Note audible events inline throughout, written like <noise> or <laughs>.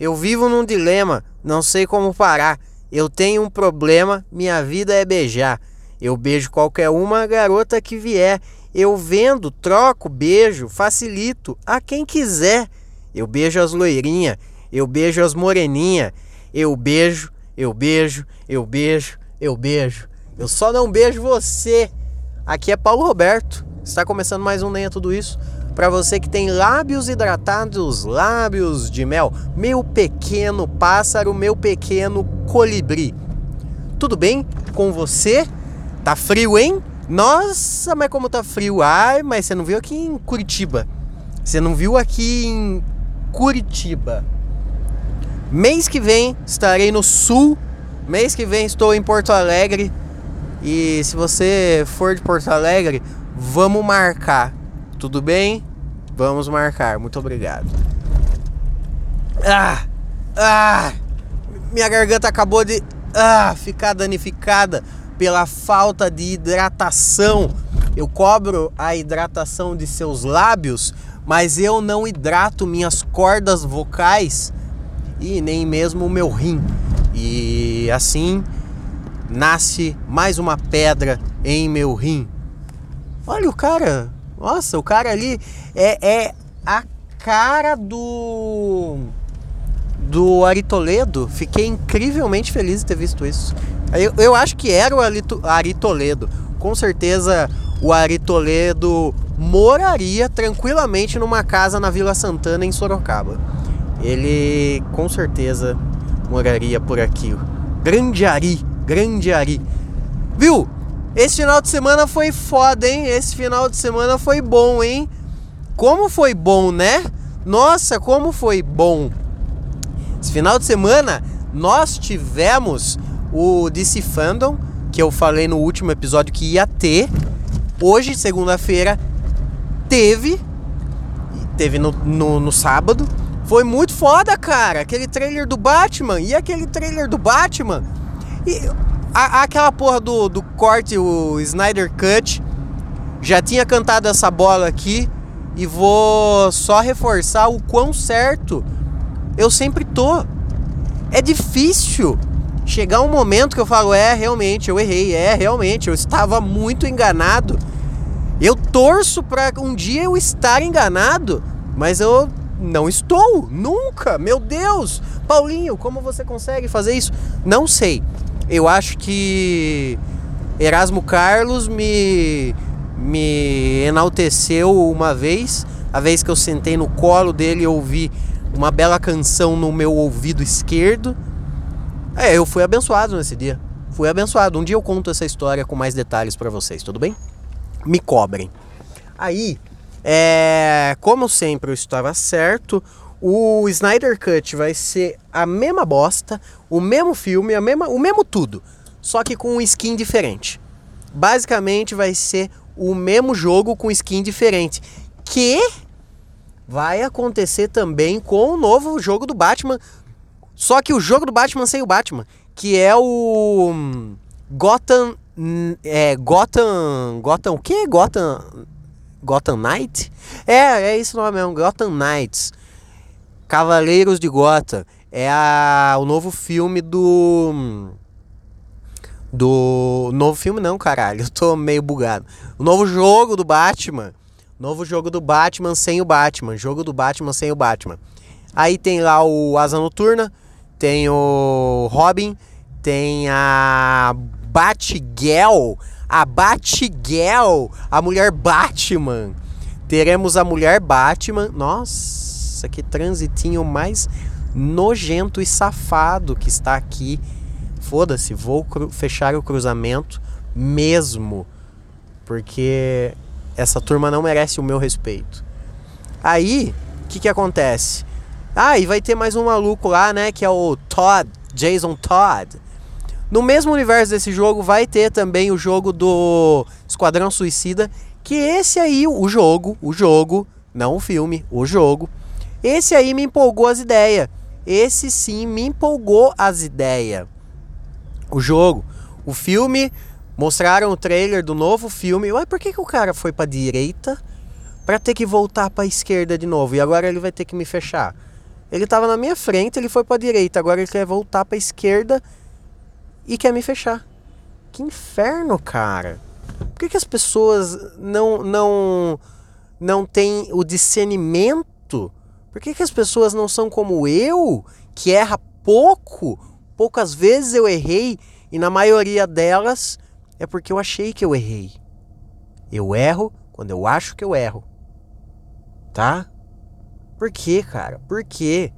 Eu vivo num dilema, não sei como parar. Eu tenho um problema, minha vida é beijar. Eu beijo qualquer uma garota que vier. Eu vendo, troco, beijo, facilito a quem quiser. Eu beijo as loirinhas, eu beijo as moreninhas. Eu beijo, eu beijo, eu beijo, eu beijo. Eu só não beijo você. Aqui é Paulo Roberto. Está começando mais um Nem é Tudo Isso. Para você que tem lábios hidratados, lábios de mel, meu pequeno pássaro, meu pequeno colibri. Tudo bem com você? Tá frio, hein? Nossa, mas como tá frio. Ai, mas você não viu aqui em Curitiba. Você não viu aqui em Curitiba. Mês que vem estarei no sul. Mês que vem estou em Porto Alegre. E se você for de Porto Alegre, vamos marcar. Tudo bem? Vamos marcar. Muito obrigado. Ah! Ah! Minha garganta acabou de ah, ficar danificada pela falta de hidratação. Eu cobro a hidratação de seus lábios, mas eu não hidrato minhas cordas vocais e nem mesmo o meu rim. E assim nasce mais uma pedra em meu rim. Olha o cara, nossa, o cara ali é, é a cara do do Ari Toledo. Fiquei incrivelmente feliz de ter visto isso. Eu, eu acho que era o Ari Toledo. Com certeza o Ari Toledo moraria tranquilamente numa casa na Vila Santana em Sorocaba. Ele com certeza moraria por aqui. Grande Ari, grande Ari. Viu? Esse final de semana foi foda, hein? Esse final de semana foi bom, hein? Como foi bom, né? Nossa, como foi bom. Esse final de semana nós tivemos o DC Fandom, que eu falei no último episódio que ia ter. Hoje, segunda-feira, teve. Teve no, no, no sábado. Foi muito foda, cara. Aquele trailer do Batman. E aquele trailer do Batman. E a, aquela porra do, do corte, o Snyder Cut, já tinha cantado essa bola aqui e vou só reforçar o quão certo eu sempre tô. É difícil chegar um momento que eu falo, é, realmente, eu errei, é, realmente, eu estava muito enganado. Eu torço para um dia eu estar enganado, mas eu não estou, nunca, meu Deus. Paulinho, como você consegue fazer isso? Não sei eu acho que Erasmo Carlos me, me enalteceu uma vez, a vez que eu sentei no colo dele e ouvi uma bela canção no meu ouvido esquerdo. É, eu fui abençoado nesse dia. Fui abençoado. Um dia eu conto essa história com mais detalhes para vocês, tudo bem? Me cobrem. Aí, é, como sempre eu estava certo, o Snyder Cut vai ser a mesma bosta, o mesmo filme, a mesma, o mesmo tudo, só que com um skin diferente. Basicamente vai ser o mesmo jogo com skin diferente, que vai acontecer também com o novo jogo do Batman, só que o jogo do Batman sem o Batman, que é o hum, Gotham é Gotham Gotham o que? Gotham Gotham Knight? É, é isso o nome mesmo, Gotham Knights. Cavaleiros de Gota é a, o novo filme do. Do. Novo filme não, caralho. <laughs> Eu tô meio bugado. O novo jogo do Batman. Novo jogo do Batman sem o Batman. Jogo do Batman sem o Batman. Aí tem lá o Asa Noturna. Tem o Robin. Tem a Batgirl. A Batgirl. A mulher Batman. Teremos a mulher Batman. Nossa nossa, que transitinho mais nojento e safado que está aqui. Foda-se, vou fechar o cruzamento mesmo. Porque essa turma não merece o meu respeito. Aí, o que, que acontece? Ah, e vai ter mais um maluco lá, né? Que é o Todd, Jason Todd. No mesmo universo desse jogo vai ter também o jogo do Esquadrão Suicida. Que esse aí, o jogo, o jogo, não o filme, o jogo, esse aí me empolgou as ideias. Esse sim me empolgou as ideias. O jogo, o filme, mostraram o trailer do novo filme. Ué, por que, que o cara foi pra direita para ter que voltar pra esquerda de novo? E agora ele vai ter que me fechar. Ele tava na minha frente, ele foi pra direita, agora ele quer voltar pra esquerda e quer me fechar. Que inferno, cara. Por que, que as pessoas não não não têm o discernimento? Por que, que as pessoas não são como eu, que erra pouco? Poucas vezes eu errei e na maioria delas é porque eu achei que eu errei. Eu erro quando eu acho que eu erro. Tá? Por quê, cara? Por quê?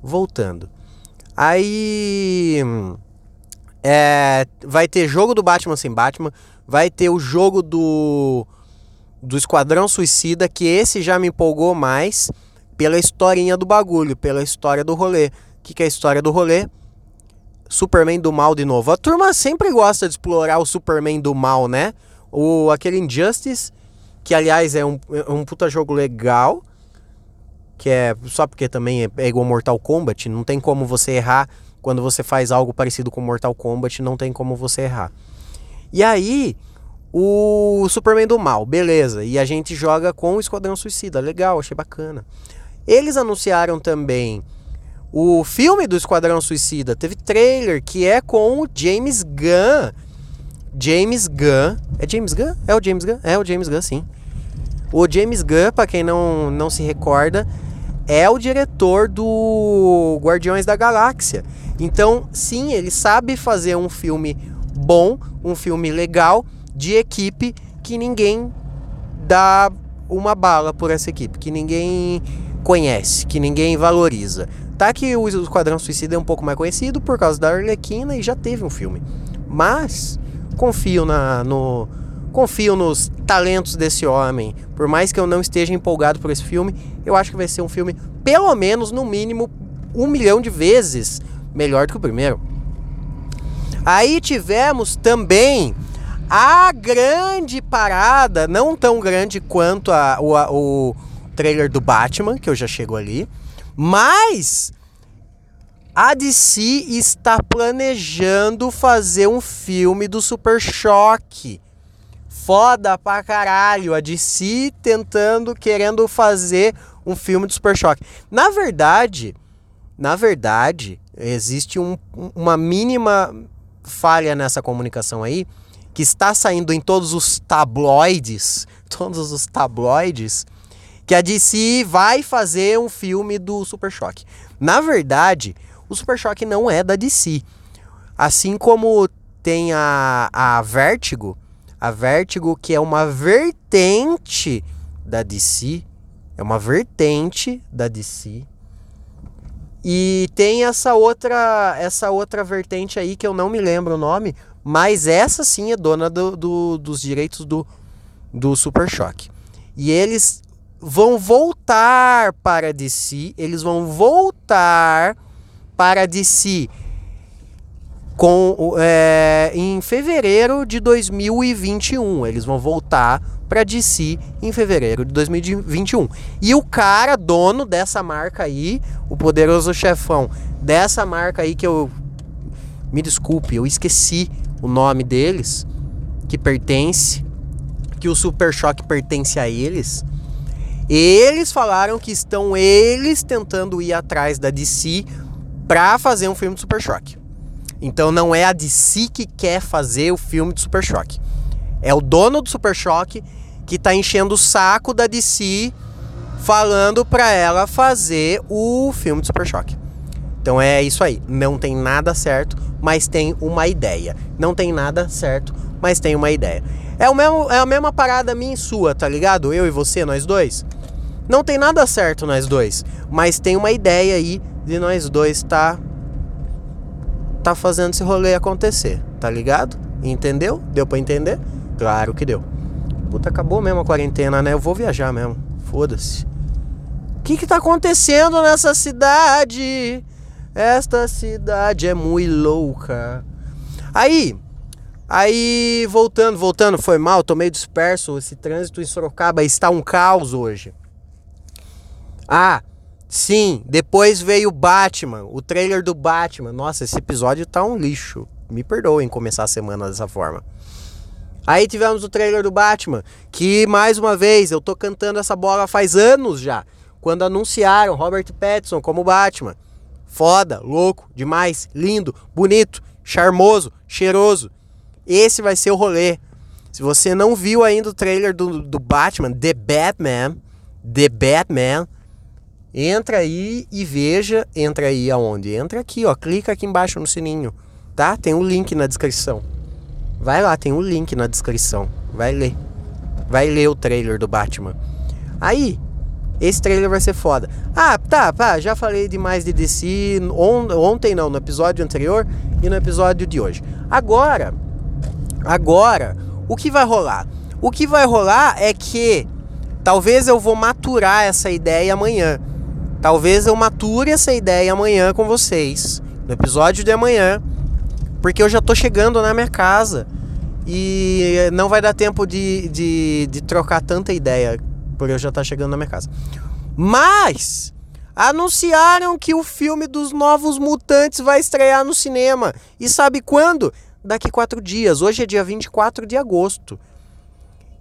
Voltando. Aí. É, vai ter jogo do Batman sem Batman. Vai ter o jogo do. Do Esquadrão Suicida. Que esse já me empolgou mais. Pela historinha do bagulho. Pela história do rolê. O que, que é a história do rolê? Superman do mal de novo. A turma sempre gosta de explorar o Superman do mal, né? O, aquele Injustice. Que aliás é um, é um puta jogo legal que é só porque também é, é igual Mortal Kombat, não tem como você errar quando você faz algo parecido com Mortal Kombat, não tem como você errar. E aí, o Superman do Mal, beleza. E a gente joga com o Esquadrão Suicida, legal, achei bacana. Eles anunciaram também o filme do Esquadrão Suicida, teve trailer que é com o James Gunn. James Gunn, é James Gunn? É o James Gunn? É o James Gunn, sim. O James Gunn, para quem não, não se recorda, é o diretor do Guardiões da Galáxia. Então, sim, ele sabe fazer um filme bom, um filme legal, de equipe que ninguém dá uma bala por essa equipe, que ninguém conhece, que ninguém valoriza. Tá que o Esquadrão Suicida é um pouco mais conhecido por causa da Arlequina e já teve um filme. Mas confio na, no, confio nos talentos desse homem. Por mais que eu não esteja empolgado por esse filme, eu acho que vai ser um filme, pelo menos, no mínimo, um milhão de vezes melhor do que o primeiro. Aí tivemos também a grande parada, não tão grande quanto a, o, a, o trailer do Batman, que eu já chego ali, mas a DC está planejando fazer um filme do Super Choque foda pra caralho. A DC tentando, querendo fazer um filme de Super Choque. Na verdade, na verdade, existe um, uma mínima falha nessa comunicação aí, que está saindo em todos os tabloides, <laughs> todos os tabloides, que a DC vai fazer um filme do Super Choque. Na verdade, o Super Choque não é da DC. Assim como tem a, a Vertigo, a Vertigo, que é uma vertente da DC, é uma vertente da DC. E tem essa outra, essa outra vertente aí que eu não me lembro o nome, mas essa sim é dona do, do, dos direitos do, do Super Choque. E eles vão voltar para DC, eles vão voltar para DC com é, em fevereiro de 2021. Eles vão voltar para DC em fevereiro de 2021. E o cara, dono dessa marca aí, o poderoso chefão dessa marca aí que eu me desculpe, eu esqueci o nome deles, que pertence, que o Super Choque pertence a eles. Eles falaram que estão eles tentando ir atrás da DC para fazer um filme de Super Choque. Então não é a DC que quer fazer o filme de Super Choque. É o dono do Super Choque que tá enchendo o saco da DC falando para ela fazer o filme de Super Choque. Então é isso aí. Não tem nada certo, mas tem uma ideia. Não tem nada certo, mas tem uma ideia. É, o mesmo, é a mesma parada minha e sua, tá ligado? Eu e você, nós dois. Não tem nada certo nós dois, mas tem uma ideia aí de nós dois tá tá fazendo esse rolê acontecer, tá ligado? Entendeu? Deu para entender? Claro que deu. Puta, acabou mesmo a quarentena, né? Eu vou viajar mesmo. Foda-se. O que que tá acontecendo nessa cidade? Esta cidade é muito louca. Aí, aí voltando, voltando, foi mal, tô meio disperso. Esse trânsito em Sorocaba está um caos hoje. Ah, Sim, depois veio o Batman, o trailer do Batman. Nossa, esse episódio tá um lixo. Me perdoem começar a semana dessa forma. Aí tivemos o trailer do Batman, que mais uma vez eu tô cantando essa bola faz anos já. quando anunciaram Robert Pattinson como Batman. Foda, louco, demais, lindo, bonito, charmoso, cheiroso. Esse vai ser o rolê. Se você não viu ainda o trailer do, do Batman, The Batman, The Batman, entra aí e veja. Entra aí aonde? Entra aqui, ó. Clica aqui embaixo no sininho, tá? Tem um link na descrição. Vai lá, tem um link na descrição. Vai ler. Vai ler o trailer do Batman. Aí, esse trailer vai ser foda. Ah, tá, pá, já falei demais de DC on, ontem não, no episódio anterior e no episódio de hoje. Agora, agora, o que vai rolar? O que vai rolar é que talvez eu vou maturar essa ideia amanhã. Talvez eu mature essa ideia amanhã com vocês, no episódio de amanhã, porque eu já tô chegando na minha casa e não vai dar tempo de, de, de trocar tanta ideia por eu já tá chegando na minha casa. Mas anunciaram que o filme dos Novos Mutantes vai estrear no cinema. E sabe quando? Daqui quatro dias. Hoje é dia 24 de agosto.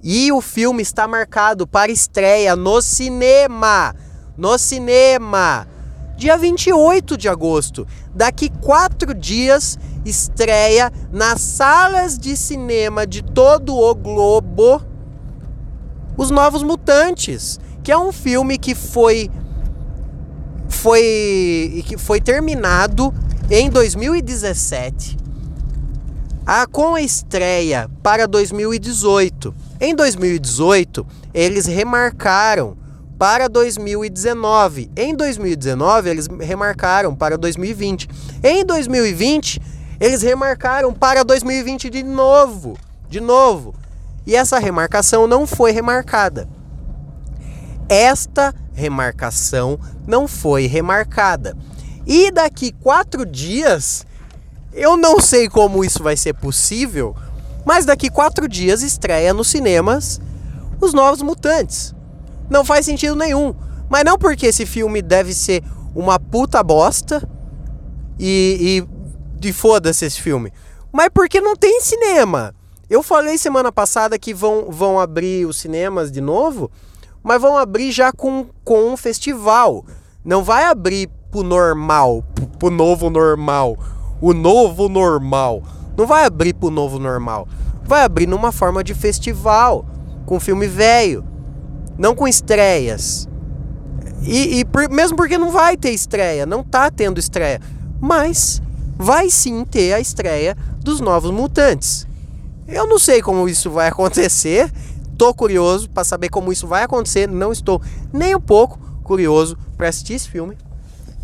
E o filme está marcado para estreia no cinema. No cinema. Dia 28 de agosto. Daqui quatro dias, estreia nas salas de cinema de todo o globo os Novos Mutantes, que é um filme que foi foi que foi terminado em 2017 a, com a estreia para 2018. Em 2018, eles remarcaram para 2019. Em 2019, eles remarcaram para 2020. Em 2020, eles remarcaram para 2020 de novo. De novo. E essa remarcação não foi remarcada. Esta remarcação não foi remarcada. E daqui quatro dias, eu não sei como isso vai ser possível, mas daqui quatro dias estreia nos cinemas Os Novos Mutantes. Não faz sentido nenhum. Mas não porque esse filme deve ser uma puta bosta e, e, foda-se esse filme. Mas porque não tem cinema. Eu falei semana passada que vão, vão abrir os cinemas de novo, mas vão abrir já com, com um festival. Não vai abrir pro normal, pro, pro novo normal. O novo normal. Não vai abrir pro novo normal. Vai abrir numa forma de festival, com filme velho, não com estreias. E, e por, mesmo porque não vai ter estreia, não tá tendo estreia. Mas vai sim ter a estreia dos Novos Mutantes. Eu não sei como isso vai <laughs> acontecer. Tô curioso para saber como isso vai acontecer. Não estou nem um pouco curioso para assistir esse filme,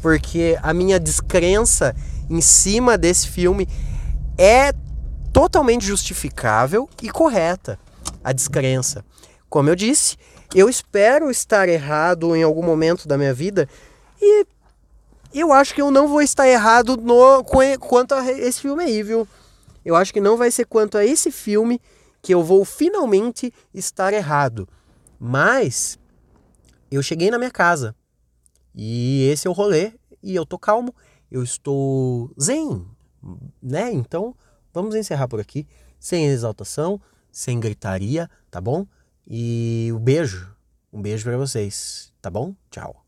porque a minha descrença em cima desse filme é totalmente justificável e correta. A descrença. Como eu disse, eu espero estar errado em algum momento da minha vida e eu acho que eu não vou estar errado no, quanto a esse filme aí, viu? eu acho que não vai ser quanto a esse filme que eu vou finalmente estar errado. Mas eu cheguei na minha casa e esse é o rolê e eu tô calmo, eu estou zen, né? Então vamos encerrar por aqui, sem exaltação, sem gritaria, tá bom? E um beijo, um beijo para vocês, tá bom? Tchau.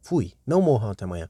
Fui, não morram até amanhã.